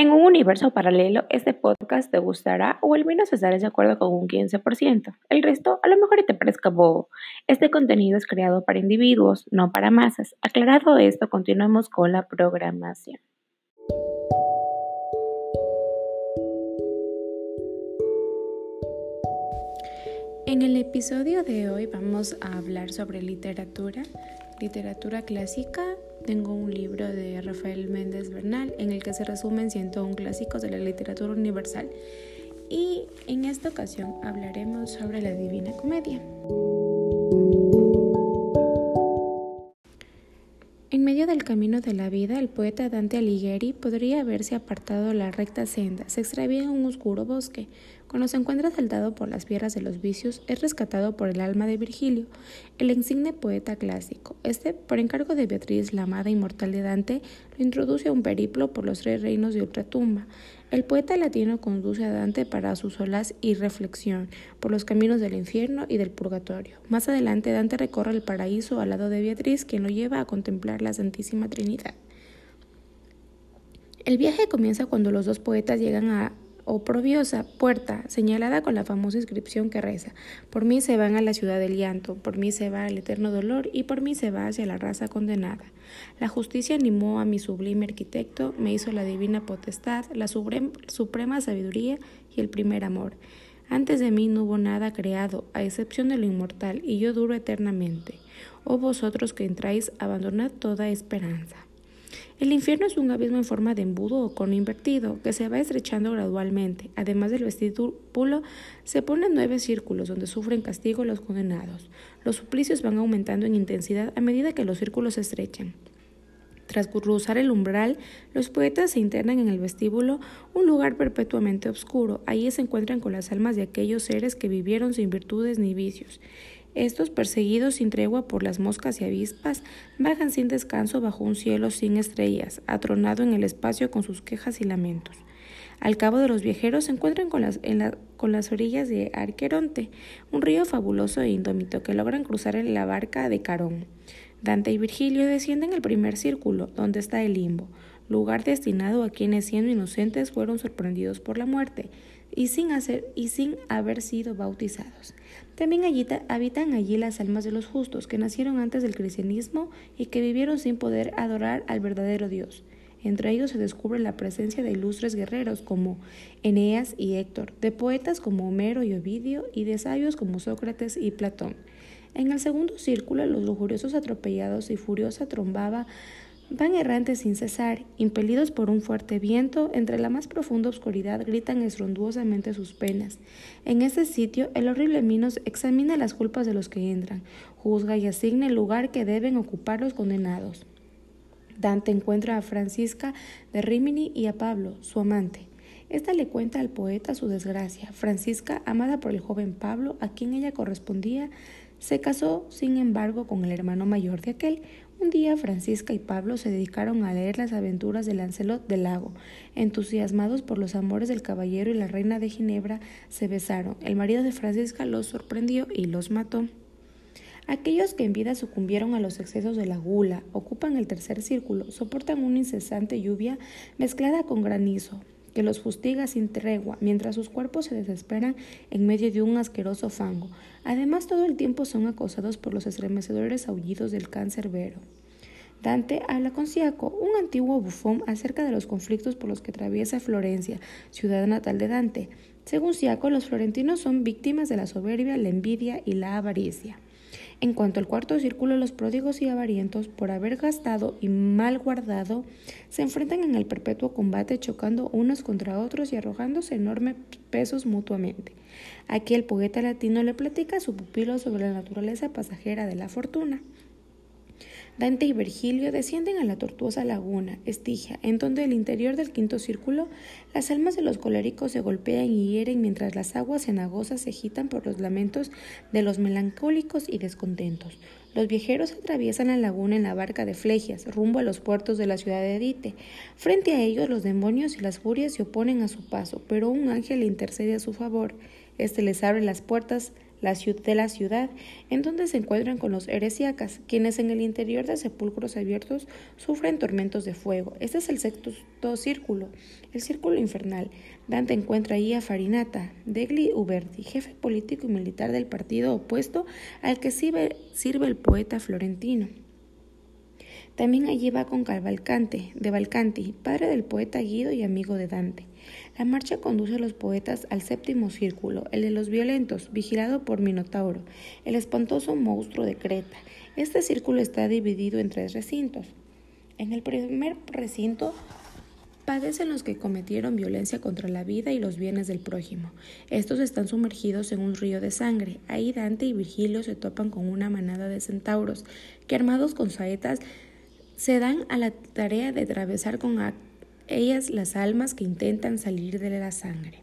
En un universo paralelo, este podcast te gustará o al menos estarás de acuerdo con un 15%. El resto a lo mejor te parezca bobo. Este contenido es creado para individuos, no para masas. Aclarado esto, continuamos con la programación. En el episodio de hoy vamos a hablar sobre literatura, literatura clásica tengo un libro de Rafael Méndez Bernal en el que se resumen 101 clásicos de la literatura universal y en esta ocasión hablaremos sobre la Divina Comedia. Camino de la vida, el poeta Dante Alighieri podría haberse apartado la recta senda, se extravía en un oscuro bosque. Cuando se encuentra saltado por las piedras de los vicios, es rescatado por el alma de Virgilio, el insigne poeta clásico. Este, por encargo de Beatriz, la amada inmortal de Dante, lo introduce a un periplo por los tres reinos de ultratumba. El poeta latino conduce a Dante para su solaz y reflexión por los caminos del infierno y del purgatorio. Más adelante, Dante recorre el paraíso al lado de Beatriz, quien lo lleva a contemplar la Santísima Trinidad. El viaje comienza cuando los dos poetas llegan a oprobiosa puerta, señalada con la famosa inscripción que reza, por mí se van a la ciudad del llanto, por mí se va el eterno dolor y por mí se va hacia la raza condenada. La justicia animó a mi sublime arquitecto, me hizo la divina potestad, la suprema sabiduría y el primer amor. Antes de mí no hubo nada creado, a excepción de lo inmortal, y yo duro eternamente. Oh vosotros que entráis, abandonad toda esperanza. El infierno es un abismo en forma de embudo o cono invertido que se va estrechando gradualmente. Además del vestíbulo, se ponen nueve círculos donde sufren castigo los condenados. Los suplicios van aumentando en intensidad a medida que los círculos se estrechan. Tras cruzar el umbral, los poetas se internan en el vestíbulo, un lugar perpetuamente oscuro. Allí se encuentran con las almas de aquellos seres que vivieron sin virtudes ni vicios. Estos, perseguidos sin tregua por las moscas y avispas, bajan sin descanso bajo un cielo sin estrellas, atronado en el espacio con sus quejas y lamentos. Al cabo de los viajeros se encuentran con las, orillas de Arqueronte, un río fabuloso e indómito que logran cruzar en la barca de Carón. Dante y Virgilio descienden el primer círculo, donde está el limbo, lugar destinado a quienes siendo inocentes fueron sorprendidos por la muerte y sin haber sido bautizados. También allí, habitan allí las almas de los justos que nacieron antes del cristianismo y que vivieron sin poder adorar al verdadero Dios. Entre ellos se descubre la presencia de ilustres guerreros como Eneas y Héctor, de poetas como Homero y Ovidio y de sabios como Sócrates y Platón. En el segundo círculo, los lujuriosos atropellados y furiosa trombaba Van errantes sin cesar, impelidos por un fuerte viento, entre la más profunda oscuridad gritan estronduosamente sus penas. En ese sitio, el horrible Minos examina las culpas de los que entran, juzga y asigna el lugar que deben ocupar los condenados. Dante encuentra a Francisca de Rimini y a Pablo, su amante. Esta le cuenta al poeta su desgracia. Francisca, amada por el joven Pablo, a quien ella correspondía, se casó, sin embargo, con el hermano mayor de aquel, un día Francisca y Pablo se dedicaron a leer las aventuras de Lancelot del Lago. Entusiasmados por los amores del caballero y la reina de Ginebra, se besaron. El marido de Francisca los sorprendió y los mató. Aquellos que en vida sucumbieron a los excesos de la gula, ocupan el tercer círculo, soportan una incesante lluvia mezclada con granizo, que los fustiga sin tregua, mientras sus cuerpos se desesperan en medio de un asqueroso fango. Además, todo el tiempo son acosados por los estremecedores aullidos del cancerbero. Dante habla con Siaco, un antiguo bufón, acerca de los conflictos por los que atraviesa Florencia, ciudad natal de Dante. Según Siaco, los florentinos son víctimas de la soberbia, la envidia y la avaricia. En cuanto al cuarto círculo, los pródigos y avarientos, por haber gastado y mal guardado, se enfrentan en el perpetuo combate chocando unos contra otros y arrojándose enormes pesos mutuamente. Aquí el poeta latino le platica a su pupilo sobre la naturaleza pasajera de la fortuna. Dante y Virgilio descienden a la tortuosa laguna Estigia, en donde el interior del quinto círculo las almas de los coléricos se golpean y hieren mientras las aguas cenagosas se agitan por los lamentos de los melancólicos y descontentos. Los viajeros atraviesan la laguna en la barca de Flegias, rumbo a los puertos de la ciudad de Edite. Frente a ellos los demonios y las furias se oponen a su paso, pero un ángel intercede a su favor. Este les abre las puertas la de la ciudad, en donde se encuentran con los heresíacas, quienes en el interior de sepulcros abiertos sufren tormentos de fuego. Este es el sexto círculo, el círculo infernal. Dante encuentra ahí a Farinata, Degli Uberti, jefe político y militar del partido opuesto al que sirve, sirve el poeta florentino. También allí va con Cavalcante, de Valcanti, padre del poeta Guido y amigo de Dante. La marcha conduce a los poetas al séptimo círculo, el de los violentos, vigilado por Minotauro, el espantoso monstruo de Creta. Este círculo está dividido en tres recintos. En el primer recinto padecen los que cometieron violencia contra la vida y los bienes del prójimo. Estos están sumergidos en un río de sangre. Ahí Dante y Virgilio se topan con una manada de centauros que armados con saetas se dan a la tarea de atravesar con ellas las almas que intentan salir de la sangre.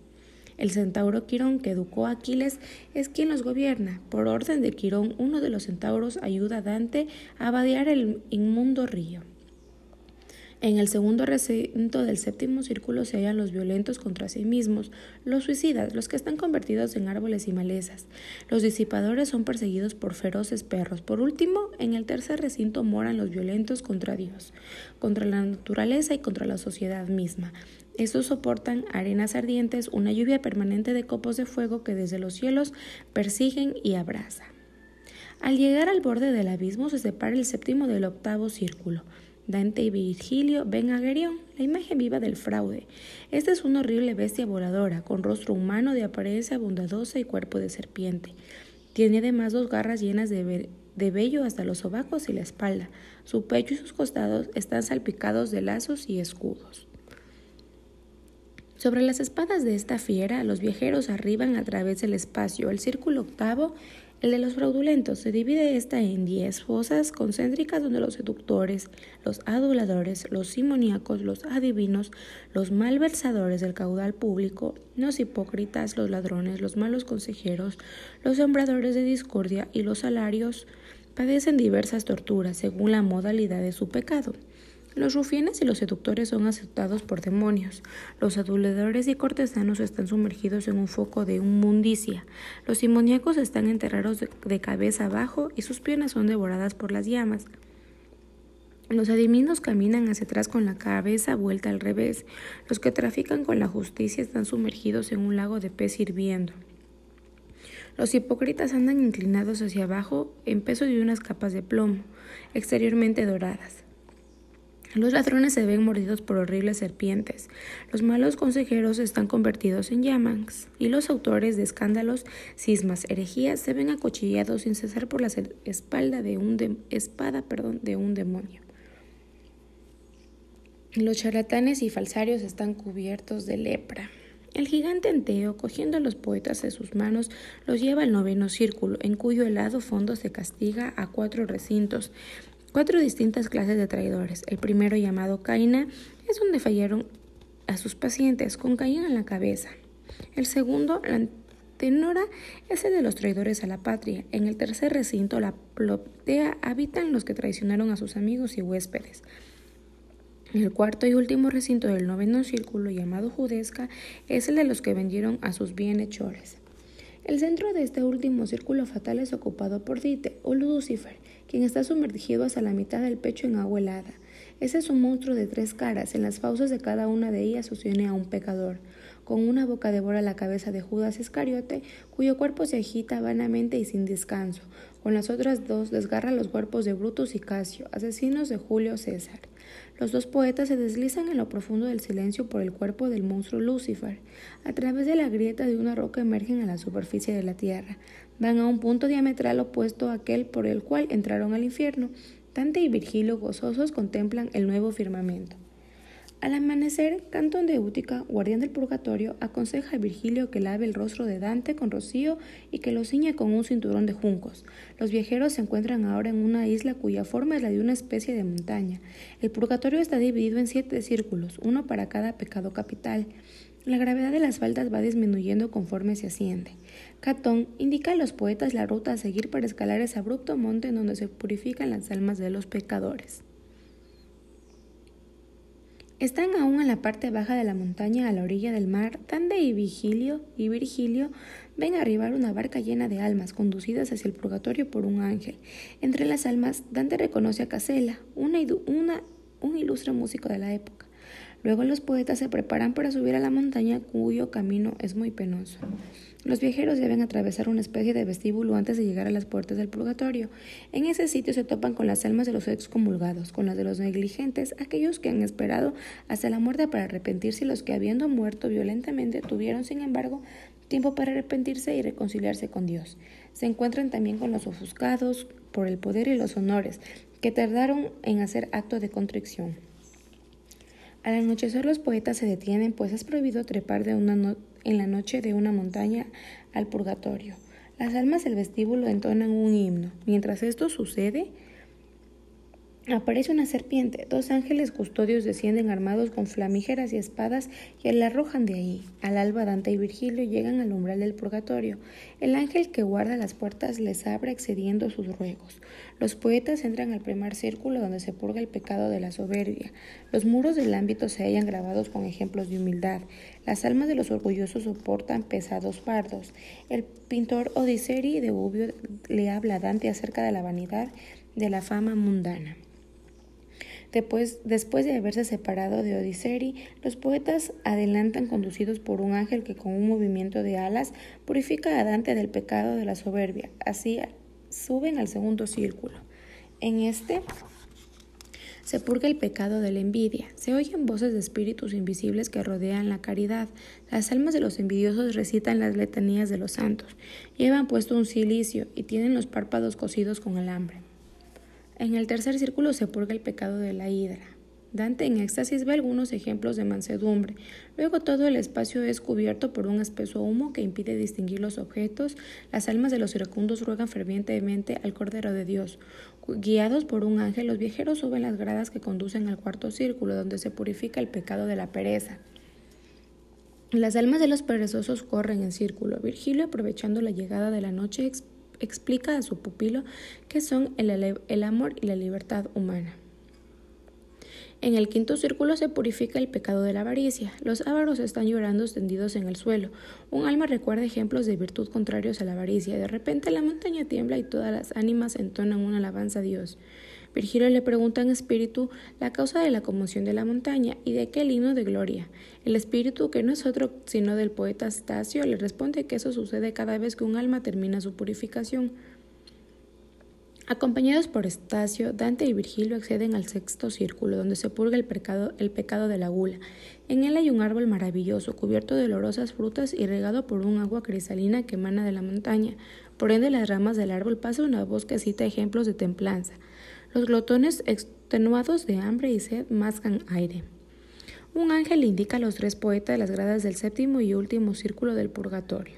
El centauro Quirón que educó a Aquiles es quien los gobierna. Por orden de Quirón, uno de los centauros ayuda a Dante a vadear el inmundo río. En el segundo recinto del séptimo círculo se hallan los violentos contra sí mismos, los suicidas, los que están convertidos en árboles y malezas. Los disipadores son perseguidos por feroces perros. Por último, en el tercer recinto moran los violentos contra Dios, contra la naturaleza y contra la sociedad misma. Estos soportan arenas ardientes, una lluvia permanente de copos de fuego que desde los cielos persiguen y abrazan. Al llegar al borde del abismo se separa el séptimo del octavo círculo. Dante y Virgilio ven a Gerión, la imagen viva del fraude. Esta es una horrible bestia voladora, con rostro humano de apariencia bondadosa y cuerpo de serpiente. Tiene además dos garras llenas de, de vello hasta los sobacos y la espalda. Su pecho y sus costados están salpicados de lazos y escudos. Sobre las espadas de esta fiera, los viajeros arriban a través del espacio. El círculo octavo el de los fraudulentos se divide esta en diez fosas concéntricas donde los seductores, los aduladores, los simoníacos, los adivinos, los malversadores del caudal público, los hipócritas, los ladrones, los malos consejeros, los sembradores de discordia y los salarios padecen diversas torturas según la modalidad de su pecado. Los rufianes y los seductores son aceptados por demonios. Los aduladores y cortesanos están sumergidos en un foco de inmundicia. Los simoníacos están enterrados de, cabeza abajo y sus piernas son devoradas por las llamas. Los adivinos caminan hacia atrás con la cabeza vuelta al revés. Los que trafican con la justicia están sumergidos en un lago de pez hirviendo. Los hipócritas andan inclinados hacia abajo en peso de unas capas de plomo, exteriormente doradas. Los ladrones se ven mordidos por horribles serpientes, los malos consejeros están convertidos en llamas, y los autores de escándalos, cismas, herejías se ven acuchillados sin cesar por la espalda de un espada perdón, de un demonio. Los charlatanes y falsarios están cubiertos de lepra. El gigante Anteo, cogiendo a los poetas de sus manos, los lleva al noveno círculo, en cuyo helado fondo se castiga a cuatro recintos, cuatro distintas clases de traidores. El primero, llamado Caina, es donde fallaron a sus pacientes con Caín en la cabeza. El segundo, la tenora, es el de los traidores a la patria. En el tercer recinto, la plotea, habitan los que traicionaron a sus amigos y huéspedes. El cuarto y último recinto del noveno círculo, llamado Judesca, es el de los que vendieron a sus bienhechores. El centro de este último círculo fatal es ocupado por Dite, o Lucifer, quien está sumergido hasta la mitad del pecho en agua helada. Ese es un monstruo de tres caras, en las fauces de cada una de ellas sostiene a un pecador. Con una boca devora la cabeza de Judas Iscariote, cuyo cuerpo se agita vanamente y sin descanso. Con las otras dos desgarra los cuerpos de Brutus y Casio, asesinos de Julio César. Los dos poetas se deslizan en lo profundo del silencio por el cuerpo del monstruo Lucifer. A través de la grieta de una roca emergen a la superficie de la tierra. Van a un punto diametral opuesto a aquel por el cual entraron al infierno. Dante y Virgilio gozosos contemplan el nuevo firmamento. Al amanecer, Cantón de Útica, guardián del purgatorio, aconseja a Virgilio que lave el rostro de Dante con rocío y que lo ciña con un cinturón de juncos. Los viajeros se encuentran ahora en una isla cuya forma es la de una especie de montaña. El purgatorio está dividido en siete círculos, uno para cada pecado capital. La gravedad de las faltas va disminuyendo conforme se asciende. Catón indica a los poetas la ruta a seguir para escalar ese abrupto monte en donde se purifican las almas de los pecadores. Están aún en la parte baja de la montaña a la orilla del mar. Dante y Vigilio y Virgilio ven arribar una barca llena de almas conducidas hacia el purgatorio por un ángel. Entre las almas, Dante reconoce a Casella, un ilustre músico de la época. Luego los poetas se preparan para subir a la montaña cuyo camino es muy penoso. Los viajeros deben atravesar una especie de vestíbulo antes de llegar a las puertas del purgatorio. En ese sitio se topan con las almas de los excomulgados, con las de los negligentes, aquellos que han esperado hasta la muerte para arrepentirse y los que habiendo muerto violentamente tuvieron, sin embargo, tiempo para arrepentirse y reconciliarse con Dios. Se encuentran también con los ofuscados por el poder y los honores, que tardaron en hacer acto de contrición. Al anochecer los poetas se detienen, pues es prohibido trepar de una en la noche de una montaña al purgatorio. Las almas del vestíbulo entonan un himno. Mientras esto sucede, Aparece una serpiente. Dos ángeles custodios descienden armados con flamígeras y espadas y la arrojan de ahí. Al alba Dante y Virgilio llegan al umbral del purgatorio. El ángel que guarda las puertas les abre excediendo sus ruegos. Los poetas entran al primer círculo donde se purga el pecado de la soberbia. Los muros del ámbito se hallan grabados con ejemplos de humildad. Las almas de los orgullosos soportan pesados fardos. El pintor Odiseri de Ubio le habla a Dante acerca de la vanidad de la fama mundana. Después, de haberse separado de Odiseri, los poetas adelantan conducidos por un ángel que con un movimiento de alas purifica a Dante del pecado de la soberbia. Así suben al segundo círculo. En este se purga el pecado de la envidia. Se oyen voces de espíritus invisibles que rodean la caridad. Las almas de los envidiosos recitan las letanías de los santos. Llevan puesto un cilicio y tienen los párpados cosidos con alambre. En el tercer círculo se purga el pecado de la hidra. Dante en éxtasis ve algunos ejemplos de mansedumbre. Luego todo el espacio es cubierto por un espeso humo que impide distinguir los objetos. Las almas de los iracundos ruegan fervientemente al Cordero de Dios. Guiados por un ángel, los viajeros suben las gradas que conducen al cuarto círculo, donde se purifica el pecado de la pereza. Las almas de los perezosos corren en círculo. Virgilio, aprovechando la llegada de la noche, explica a su pupilo qué son el, amor y la libertad humana. En el quinto círculo se purifica el pecado de la avaricia. Los ávaros están llorando extendidos en el suelo. Un alma recuerda ejemplos de virtud contrarios a la avaricia. De repente la montaña tiembla y todas las ánimas entonan una alabanza a Dios. Virgilio le pregunta en espíritu la causa de la conmoción de la montaña y de aquel himno de gloria. El espíritu, que no es otro sino del poeta Stasio, le responde que eso sucede cada vez que un alma termina su purificación. Acompañados por Estacio, Dante y Virgilio acceden al sexto círculo, donde se purga el pecado, el pecado de la gula. En él hay un árbol maravilloso, cubierto de olorosas frutas y regado por un agua cristalina que emana de la montaña. Por ende, las ramas del árbol pasa una voz que cita ejemplos de templanza. Los glotones extenuados de hambre y sed mascan aire. Un ángel indica a los tres poetas las gradas del séptimo y último círculo del purgatorio.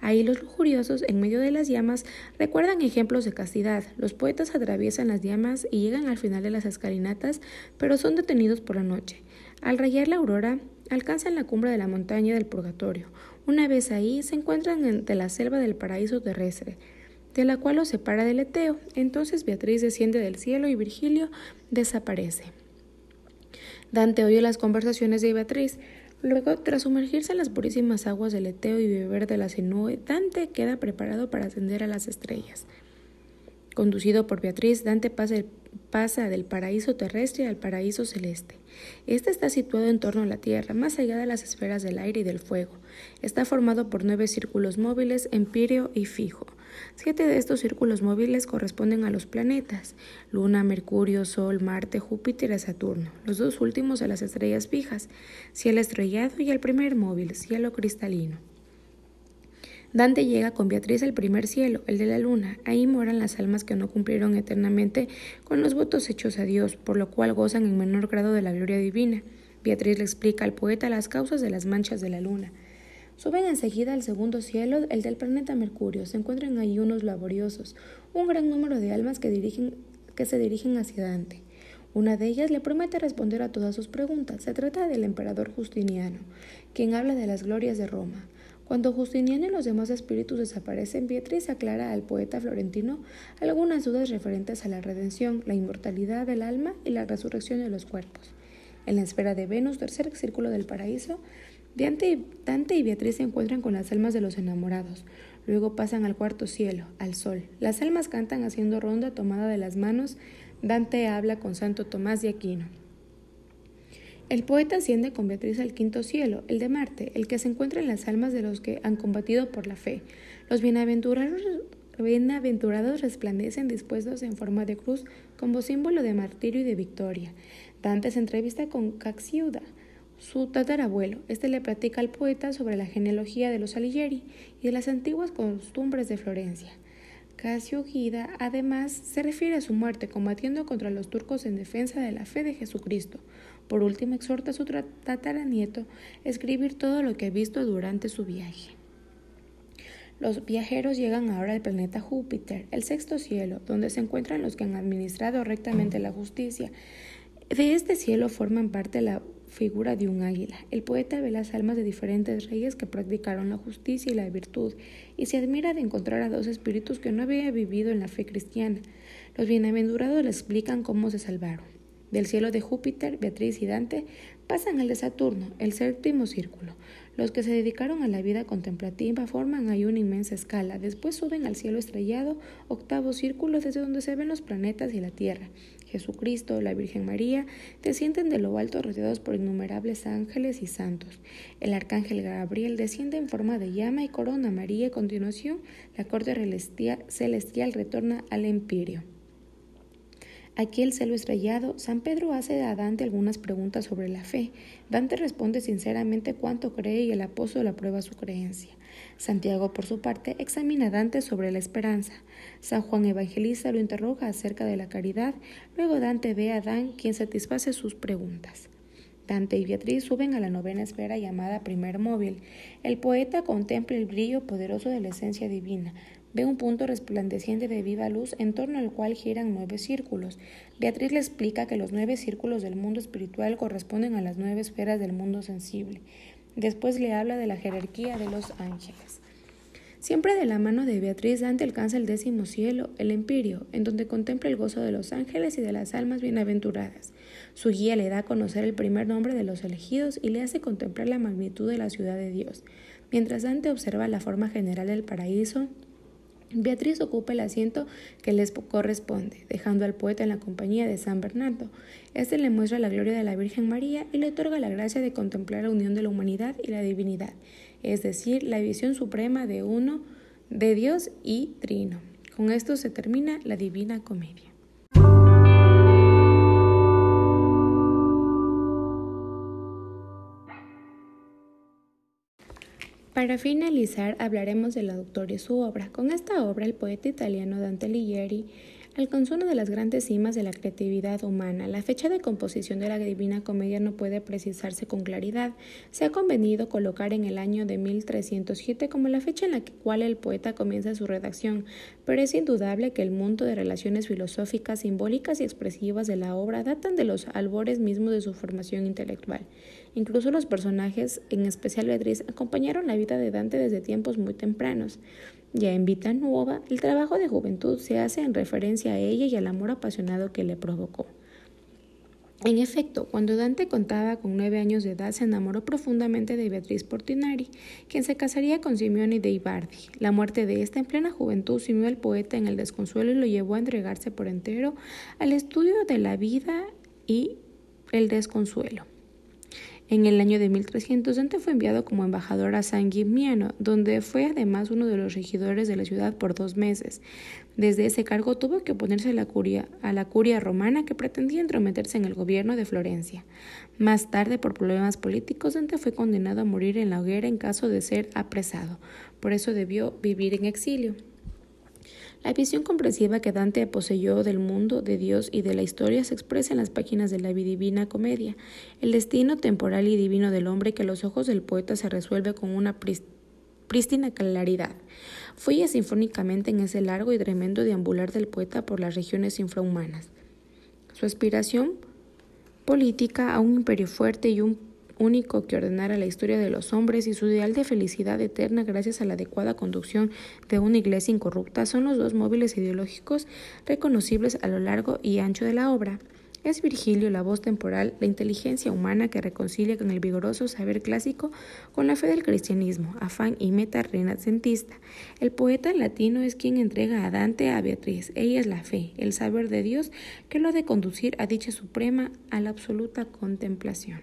Ahí los lujuriosos, en medio de las llamas, recuerdan ejemplos de castidad. Los poetas atraviesan las llamas y llegan al final de las escalinatas, pero son detenidos por la noche. Al rayar la aurora, alcanzan la cumbre de la montaña del purgatorio. Una vez ahí, se encuentran entre la selva del paraíso terrestre de la cual los separa del Eteo. Entonces Beatriz desciende del cielo y Virgilio desaparece. Dante oye las conversaciones de Beatriz. Luego, tras sumergirse en las purísimas aguas del Eteo y beber de la cenue, Dante queda preparado para ascender a las estrellas. Conducido por Beatriz, Dante pasa, pasa, del paraíso terrestre al paraíso celeste. Este está situado en torno a la Tierra, más allá de las esferas del aire y del fuego. Está formado por nueve círculos móviles, empíreo y fijo. Siete de estos círculos móviles corresponden a los planetas, Luna, Mercurio, Sol, Marte, Júpiter y Saturno, los dos últimos a las estrellas fijas, cielo estrellado y el primer móvil, cielo cristalino. Dante llega con Beatriz al primer cielo, el de la luna. Ahí moran las almas que no cumplieron eternamente con los votos hechos a Dios, por lo cual gozan en menor grado de la gloria divina. Beatriz le explica al poeta las causas de las manchas de la luna. Suben enseguida al segundo cielo, el del planeta Mercurio. Se encuentran ahí unos laboriosos, un gran número de almas que, dirigen, que se dirigen hacia Dante. Una de ellas le promete responder a todas sus preguntas. Se trata del emperador Justiniano, quien habla de las glorias de Roma. Cuando Justiniano y los demás espíritus desaparecen, Beatriz aclara al poeta florentino algunas dudas referentes a la redención, la inmortalidad del alma y la resurrección de los cuerpos. En la esfera de Venus, tercer círculo del paraíso, Dante y Beatriz se encuentran con las almas de los enamorados. Luego pasan al cuarto cielo, al sol. Las almas cantan haciendo ronda tomada de las manos. Dante habla con Santo Tomás de Aquino. El poeta asciende con Beatriz al quinto cielo, el de Marte, el que se encuentra en las almas de los que han combatido por la fe. Los bienaventurados, resplandecen dispuestos en forma de cruz como símbolo de martirio y de victoria. Dante se entrevista con Caxiuda, su tatarabuelo. Este le platica al poeta sobre la genealogía de los Alighieri y de las antiguas costumbres de Florencia. Casio Gida además se refiere a su muerte combatiendo contra los turcos en defensa de la fe de Jesucristo. Por último, exhorta a su tataranieto a escribir todo lo que ha visto durante su viaje. Los viajeros llegan ahora al planeta Júpiter, el sexto cielo, donde se encuentran los que han administrado rectamente la justicia. De este cielo forman parte la figura de un águila. El poeta ve las almas de diferentes reyes que practicaron la justicia y la virtud, y se admira de encontrar a dos espíritus que no habían vivido en la fe cristiana. Los bienaventurados le explican cómo se salvaron. Del cielo de Júpiter, Beatriz y Dante pasan al de Saturno, el séptimo círculo. Los que se dedicaron a la vida contemplativa forman ahí una inmensa escala. Después suben al cielo estrellado, octavo círculo, desde donde se ven los planetas y la Tierra. Jesucristo, la Virgen María, descienden de lo alto rodeados por innumerables ángeles y santos. El arcángel Gabriel desciende en forma de llama y corona a María. A continuación, la corte celestial retorna al empirio. Aquí el celo estrellado, San Pedro hace a Dante algunas preguntas sobre la fe. Dante responde sinceramente cuánto cree y el apóstol aprueba su creencia. Santiago, por su parte, examina a Dante sobre la esperanza. San Juan Evangelista lo interroga acerca de la caridad. Luego Dante ve a Adán, quien satisface sus preguntas. Dante y Beatriz suben a la novena esfera llamada primer móvil. El poeta contempla el brillo poderoso de la esencia divina. Ve un punto resplandeciente de viva luz en torno al cual giran nueve círculos. Beatriz le explica que los nueve círculos del mundo espiritual corresponden a las nueve esferas del mundo sensible. Después le habla de la jerarquía de los ángeles. Siempre de la mano de Beatriz, Dante alcanza el décimo cielo, el empirio, en donde contempla el gozo de los ángeles y de las almas bienaventuradas. Su guía le da a conocer el primer nombre de los elegidos y le hace contemplar la magnitud de la ciudad de Dios. Mientras Dante observa la forma general del paraíso, Beatriz ocupa el asiento que les corresponde, dejando al poeta en la compañía de San Bernardo. Este le muestra la gloria de la Virgen María y le otorga la gracia de contemplar la unión de la humanidad y la divinidad, es decir, la visión suprema de uno, de Dios y Trino. Con esto se termina la Divina Comedia. Para finalizar, hablaremos de la Doctora y su obra. Con esta obra, el poeta italiano Dante Alighieri alcanzó una de las grandes cimas de la creatividad humana. La fecha de composición de la Divina Comedia no puede precisarse con claridad. Se ha convenido colocar en el año de 1307 como la fecha en la cual el poeta comienza su redacción, pero es indudable que el mundo de relaciones filosóficas, simbólicas y expresivas de la obra datan de los albores mismos de su formación intelectual. Incluso los personajes, en especial Beatriz, acompañaron la vida de Dante desde tiempos muy tempranos. Ya en Vita Nuova, el trabajo de juventud se hace en referencia a ella y al amor apasionado que le provocó. En efecto, cuando Dante contaba con nueve años de edad, se enamoró profundamente de Beatriz Portinari, quien se casaría con Simeone de Ibardi. La muerte de esta en plena juventud sumió al poeta en el desconsuelo y lo llevó a entregarse por entero al estudio de la vida y el desconsuelo. En el año de 1300 Dante fue enviado como embajador a San Gimignano, donde fue además uno de los regidores de la ciudad por dos meses. Desde ese cargo tuvo que oponerse a la curia, a la curia romana que pretendía entrometerse en el gobierno de Florencia. Más tarde, por problemas políticos, Dante fue condenado a morir en la hoguera en caso de ser apresado. Por eso debió vivir en exilio. La visión comprensiva que Dante poseyó del mundo, de Dios y de la historia se expresa en las páginas de la Divina Comedia. El destino temporal y divino del hombre que a los ojos del poeta se resuelve con una prístina claridad. Fluye sinfónicamente en ese largo y tremendo deambular del poeta por las regiones infrahumanas. Su aspiración política a un imperio fuerte y un único que ordenara la historia de los hombres y su ideal de felicidad eterna gracias a la adecuada conducción de una iglesia incorrupta son los dos móviles ideológicos reconocibles a lo largo y ancho de la obra. Es Virgilio la voz temporal, la inteligencia humana que reconcilia con el vigoroso saber clásico con la fe del cristianismo, afán y meta renacentista. El poeta latino es quien entrega a Dante a Beatriz. Ella es la fe, el saber de Dios que lo ha de conducir a dicha suprema, a la absoluta contemplación.